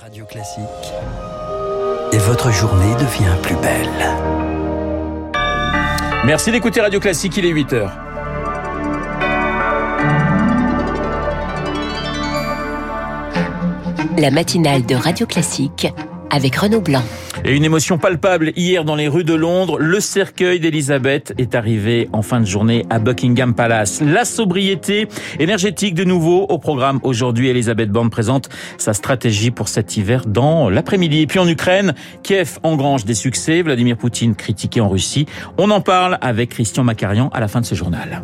Radio Classique. Et votre journée devient plus belle. Merci d'écouter Radio Classique, il est 8h. La matinale de Radio Classique avec Renaud Blanc. Et une émotion palpable hier dans les rues de Londres, le cercueil d'Elisabeth est arrivé en fin de journée à Buckingham Palace. La sobriété énergétique de nouveau au programme aujourd'hui. Elisabeth Borne présente sa stratégie pour cet hiver dans l'après-midi. Et puis en Ukraine, Kiev engrange des succès, Vladimir Poutine critiqué en Russie. On en parle avec Christian Macarian à la fin de ce journal.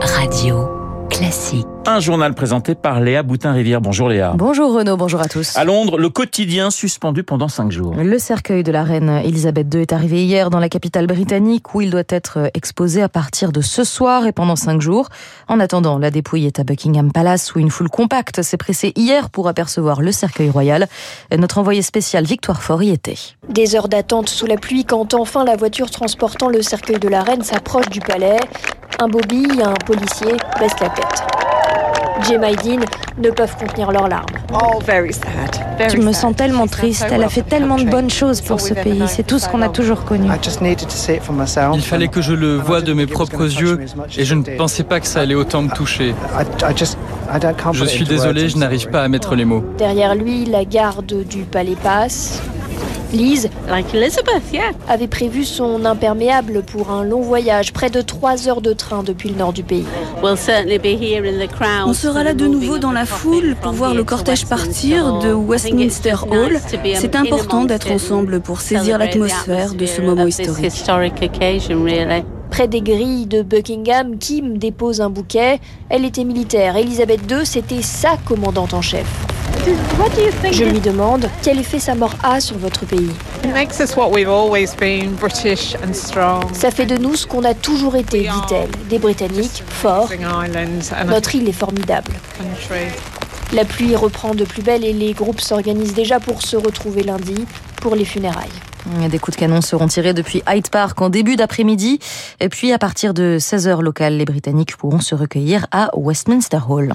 Radio Classique. Un journal présenté par Léa Boutin-Rivière. Bonjour Léa. Bonjour Renaud, bonjour à tous. À Londres, le quotidien suspendu pendant cinq jours. Le cercueil de la reine Elisabeth II est arrivé hier dans la capitale britannique où il doit être exposé à partir de ce soir et pendant cinq jours. En attendant, la dépouille est à Buckingham Palace où une foule compacte s'est pressée hier pour apercevoir le cercueil royal. Notre envoyé spécial Victoire Fort y était. Des heures d'attente sous la pluie quand enfin la voiture transportant le cercueil de la reine s'approche du palais. Un bobby, un policier baisse la tête. Jem et Dean ne peuvent contenir leurs larmes. Je me sens tellement triste. Elle a fait tellement de bonnes choses pour ce pays. C'est tout ce qu'on a toujours connu. Il fallait que je le voie de mes propres yeux et je ne pensais pas que ça allait autant me toucher. Je suis désolé, je n'arrive pas à mettre les mots. Derrière lui, la garde du palais passe. Lise avait prévu son imperméable pour un long voyage, près de 3 heures de train depuis le nord du pays. On sera là de nouveau dans la foule pour voir le cortège partir de Westminster Hall. C'est important d'être ensemble pour saisir l'atmosphère de ce moment historique. Près des grilles de Buckingham, Kim dépose un bouquet. Elle était militaire. Elisabeth II, c'était sa commandante en chef. Je lui demande quel effet sa mort a sur votre pays? Ça fait de nous ce qu'on a toujours été, dit-elle, des Britanniques, forts. Notre île est formidable. La pluie reprend de plus belle et les groupes s'organisent déjà pour se retrouver lundi pour les funérailles. Des coups de canon seront tirés depuis Hyde Park en début d'après-midi. Et puis, à partir de 16h locales, les Britanniques pourront se recueillir à Westminster Hall.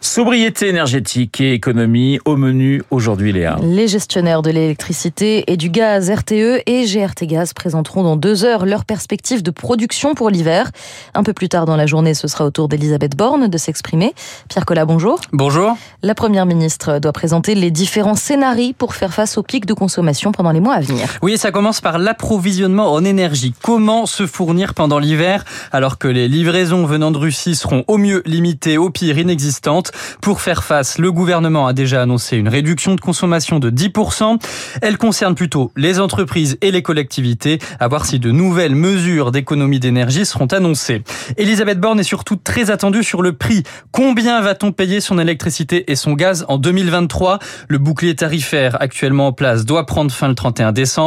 Sobriété énergétique et économie au menu aujourd'hui, Léa. Les gestionnaires de l'électricité et du gaz RTE et GRT Gaz présenteront dans deux heures leurs perspectives de production pour l'hiver. Un peu plus tard dans la journée, ce sera au tour d'Elisabeth Borne de s'exprimer. Pierre Collat, bonjour. Bonjour. La première ministre doit présenter les différents scénarios pour faire face au pic de consommation pendant les mois à venir. Oui, ça commence par l'approvisionnement en énergie. Comment se fournir pendant l'hiver alors que les livraisons venant de Russie seront au mieux limitées, au pire inexistantes? Pour faire face, le gouvernement a déjà annoncé une réduction de consommation de 10%. Elle concerne plutôt les entreprises et les collectivités, à voir si de nouvelles mesures d'économie d'énergie seront annoncées. Elisabeth Borne est surtout très attendue sur le prix. Combien va-t-on payer son électricité et son gaz en 2023 Le bouclier tarifaire actuellement en place doit prendre fin le 31 décembre.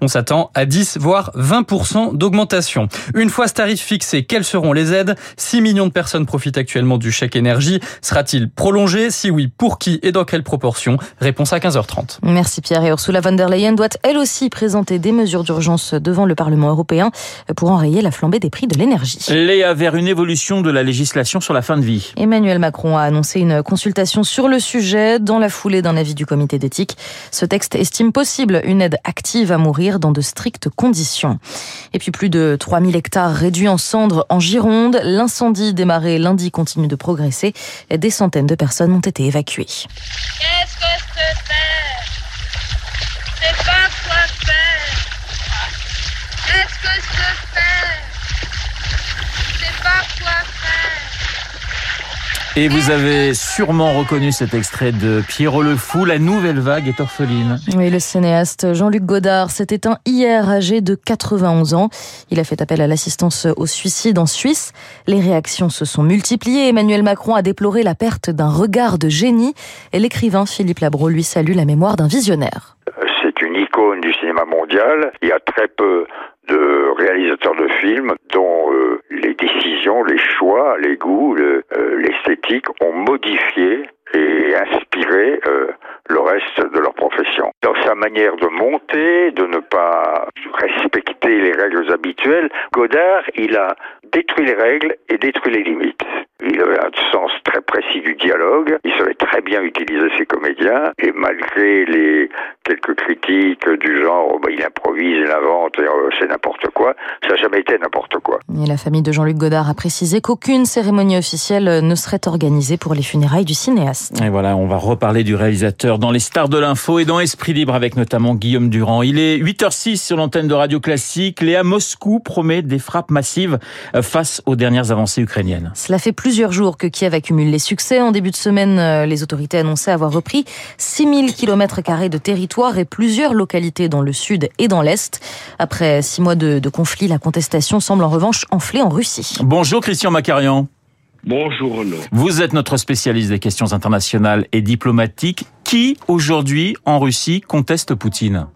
On s'attend à 10 voire 20% d'augmentation. Une fois ce tarif fixé, quelles seront les aides? 6 millions de personnes profitent actuellement du chèque énergie. Sera il prolongé? Si oui, pour qui et dans quelle proportion? Réponse à 15h30. Merci Pierre. Et Ursula von der Leyen doit elle aussi présenter des mesures d'urgence devant le Parlement européen pour enrayer la flambée des prix de l'énergie. Léa, vers une évolution de la législation sur la fin de vie. Emmanuel Macron a annoncé une consultation sur le sujet dans la foulée d'un avis du comité d'éthique. Ce texte estime possible une aide active à mourir dans de strictes conditions. Et puis plus de 3000 hectares réduits en cendres en Gironde. L'incendie démarré lundi continue de progresser. Des centaines de personnes ont été évacuées. Qu'est-ce que c'est pas quoi faire. Qu'est-ce que c'est faire C'est pas quoi faire. Et vous avez sûrement reconnu cet extrait de Pierrot le Fou, La nouvelle vague est orpheline. Oui, le cinéaste Jean-Luc Godard s'est éteint hier, âgé de 91 ans. Il a fait appel à l'assistance au suicide en Suisse. Les réactions se sont multipliées. Emmanuel Macron a déploré la perte d'un regard de génie. Et l'écrivain Philippe Labro lui salue la mémoire d'un visionnaire. Du cinéma mondial. Il y a très peu de réalisateurs de films dont euh, les décisions, les choix, les goûts, euh, l'esthétique ont modifié et inspiré euh, le reste de leur profession. Dans sa manière de monter, de ne pas respecter les règles habituelles, Godard, il a détruit les règles et détruit les limites. Il avait un sens très précis du dialogue. Il savait très bien utiliser ses comédiens. Et malgré les quelques critiques du genre, oh, bah, il improvise, il invente, euh, c'est n'importe quoi, ça n'a jamais été n'importe quoi. Et la famille de Jean-Luc Godard a précisé qu'aucune cérémonie officielle ne serait organisée pour les funérailles du cinéaste. Et voilà, on va reparler du réalisateur dans les stars de l'info et dans Esprit Libre avec notamment Guillaume Durand. Il est 8h06 sur l'antenne de Radio Classique. Léa Moscou promet des frappes massives euh, face aux dernières avancées ukrainiennes. Cela fait plusieurs jours que Kiev accumule les succès. En début de semaine, euh, les autorités annonçaient avoir repris 6000 km de territoire et plusieurs localités dans le sud et dans l'est. Après six mois de, de conflit, la contestation semble en revanche enfler en Russie. Bonjour Christian Macarian. Bonjour Renaud. Vous êtes notre spécialiste des questions internationales et diplomatiques. Qui aujourd'hui en Russie conteste Poutine?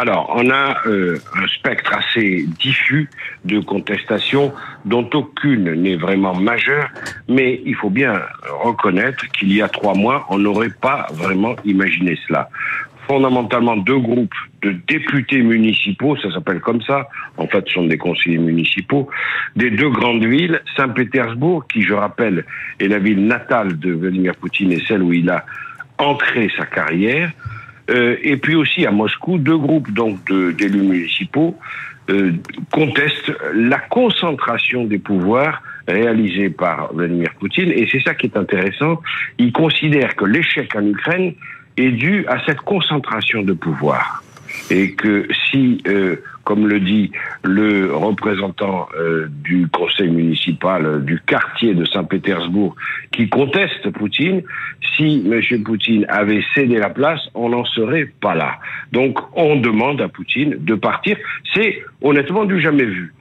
Alors, on a euh, un spectre assez diffus de contestations dont aucune n'est vraiment majeure, mais il faut bien reconnaître qu'il y a trois mois, on n'aurait pas vraiment imaginé cela. Fondamentalement, deux groupes de députés municipaux, ça s'appelle comme ça, en fait ce sont des conseillers municipaux, des deux grandes villes, Saint-Pétersbourg, qui je rappelle est la ville natale de Vladimir Poutine et celle où il a ancré sa carrière, euh, et puis aussi à Moscou, deux groupes donc d'élus municipaux euh, contestent la concentration des pouvoirs réalisée par Vladimir Poutine. Et c'est ça qui est intéressant. Ils considèrent que l'échec en Ukraine est dû à cette concentration de pouvoir. Et que si euh, comme le dit le représentant euh, du conseil municipal euh, du quartier de Saint-Pétersbourg, qui conteste Poutine, si M. Poutine avait cédé la place, on n'en serait pas là. Donc on demande à Poutine de partir. C'est honnêtement du jamais vu.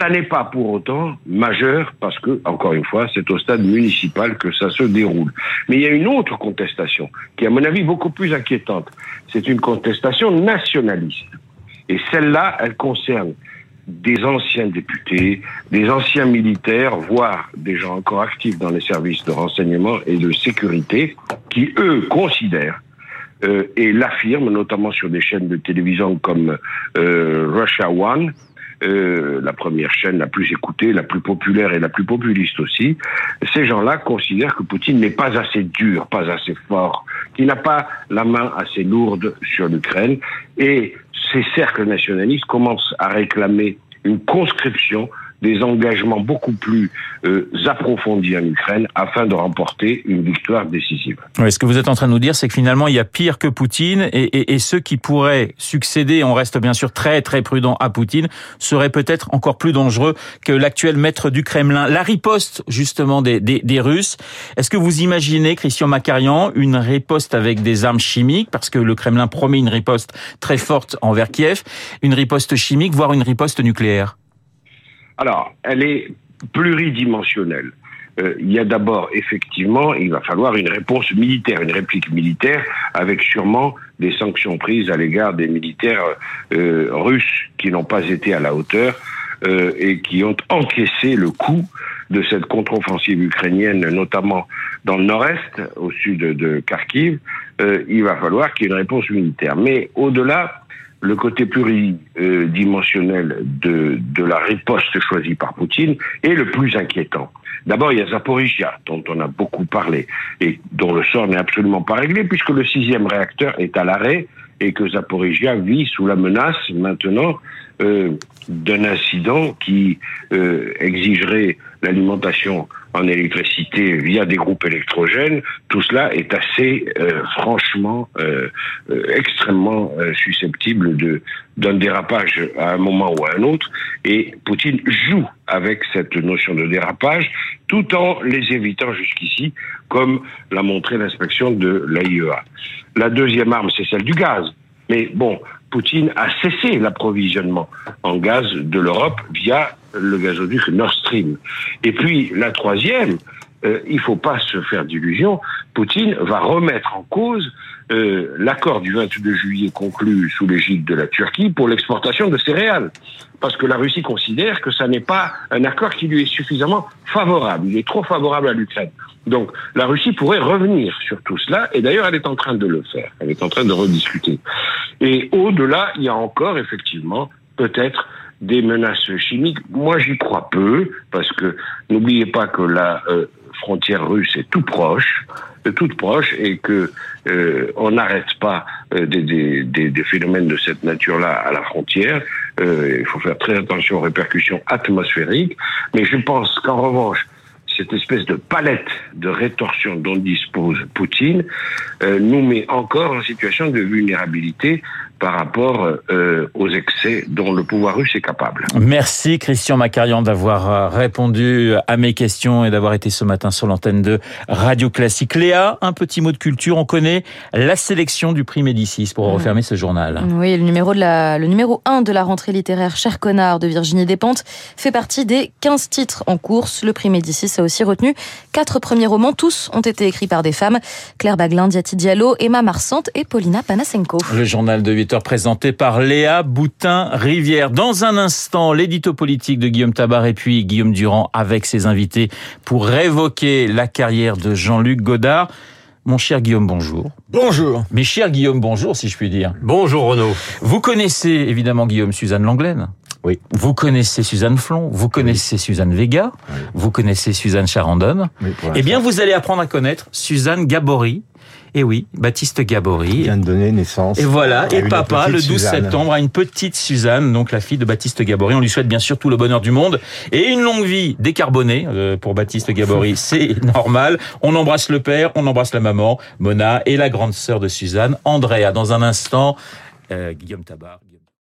Ça n'est pas pour autant majeur parce que, encore une fois, c'est au stade municipal que ça se déroule. Mais il y a une autre contestation qui est, à mon avis, beaucoup plus inquiétante. C'est une contestation nationaliste. Et celle-là, elle concerne des anciens députés, des anciens militaires, voire des gens encore actifs dans les services de renseignement et de sécurité, qui, eux, considèrent euh, et l'affirment, notamment sur des chaînes de télévision comme euh, Russia One, euh, la première chaîne la plus écoutée, la plus populaire et la plus populiste aussi, ces gens-là considèrent que Poutine n'est pas assez dur, pas assez fort, qu'il n'a pas la main assez lourde sur l'Ukraine. Et ces cercles nationalistes commencent à réclamer une conscription des engagements beaucoup plus euh, approfondis en Ukraine afin de remporter une victoire décisive. ce que vous êtes en train de nous dire, c'est que finalement, il y a pire que Poutine et, et, et, ceux qui pourraient succéder, on reste bien sûr très très prudent à Poutine, seraient peut-être encore plus dangereux que l'actuel maître du Kremlin. La riposte justement des, des, des Russes, est-ce que vous imaginez, Christian Macarian, une riposte avec des armes chimiques, parce que le Kremlin promet une riposte très forte envers Kiev, une riposte chimique, voire une riposte nucléaire? Alors, elle est pluridimensionnelle. Euh, il y a d'abord, effectivement, il va falloir une réponse militaire, une réplique militaire, avec sûrement des sanctions prises à l'égard des militaires euh, russes qui n'ont pas été à la hauteur euh, et qui ont encaissé le coup de cette contre-offensive ukrainienne, notamment dans le nord-est, au sud de Kharkiv. il va falloir qu'il y ait une réponse militaire. Mais au-delà, le côté pluridimensionnel de, la riposte choisie par Poutine est le plus inquiétant. D'abord, il y a Zaporizhia, dont on a beaucoup parlé, et dont le sort n'est absolument pas réglé, puisque le sixième réacteur est à l'arrêt, et que Zaporizhia vit sous la menace maintenant euh, d'un incident qui euh, exigerait l'alimentation en électricité via des groupes électrogènes, tout cela est assez euh, franchement euh, euh, extrêmement susceptible de d'un dérapage à un moment ou à un autre et Poutine joue avec cette notion de dérapage tout en les évitant jusqu'ici comme l'a montré l'inspection de l'AIEA. La deuxième arme c'est celle du gaz. Mais bon, Poutine a cessé l'approvisionnement en gaz de l'Europe via le gazoduc Nord Stream. Et puis la troisième, euh, il faut pas se faire d'illusions, Poutine va remettre en cause euh, l'accord du 22 juillet conclu sous l'égide de la Turquie pour l'exportation de céréales. Parce que la Russie considère que ça n'est pas un accord qui lui est suffisamment favorable. Il est trop favorable à l'Ukraine. Donc la Russie pourrait revenir sur tout cela, et d'ailleurs elle est en train de le faire. Elle est en train de rediscuter. Et au-delà, il y a encore effectivement peut-être des menaces chimiques, moi j'y crois peu, parce que n'oubliez pas que la euh, frontière russe est tout proche, euh, toute proche, et que euh, on n'arrête pas des, des, des, phénomènes de cette nature-là à la frontière. il faut faire très attention aux répercussions atmosphériques, mais je pense qu'en revanche, cette espèce de palette de rétorsion dont dispose Poutine nous met encore en situation de vulnérabilité par rapport euh, aux excès dont le pouvoir russe est capable. Merci Christian Macarian d'avoir euh, répondu à mes questions et d'avoir été ce matin sur l'antenne de Radio Classique. Léa, un petit mot de culture, on connaît la sélection du prix Médicis pour refermer ce journal. Oui, le numéro, de la, le numéro 1 de la rentrée littéraire Cher Connard de Virginie Despentes fait partie des 15 titres en course. Le prix Médicis a aussi retenu quatre premiers romans, tous ont été écrits par des femmes, Claire Baglin, Diati Diallo, Emma Marsante et Paulina Panasenko. Le journal de 8 présenté par Léa Boutin-Rivière. Dans un instant, l'édito politique de Guillaume Tabar et puis Guillaume Durand avec ses invités pour révoquer la carrière de Jean-Luc Godard. Mon cher Guillaume, bonjour. Bonjour. Mes chers Guillaume, bonjour si je puis dire. Bonjour Renaud. Vous connaissez évidemment Guillaume Suzanne Langlaine oui. Vous connaissez Suzanne Flon, vous connaissez Suzanne Vega, vous connaissez Suzanne Charandon. eh bien, vous allez apprendre à connaître Suzanne Gabory, et oui, Baptiste Gabory. vient de donner naissance. Et voilà, et papa, le 12 septembre, a une petite Suzanne, donc la fille de Baptiste Gabory. On lui souhaite bien sûr tout le bonheur du monde et une longue vie décarbonée euh, pour Baptiste Gabory. C'est normal. On embrasse le père, on embrasse la maman, Mona, et la grande sœur de Suzanne, Andrea. Dans un instant, euh, Guillaume Tabar.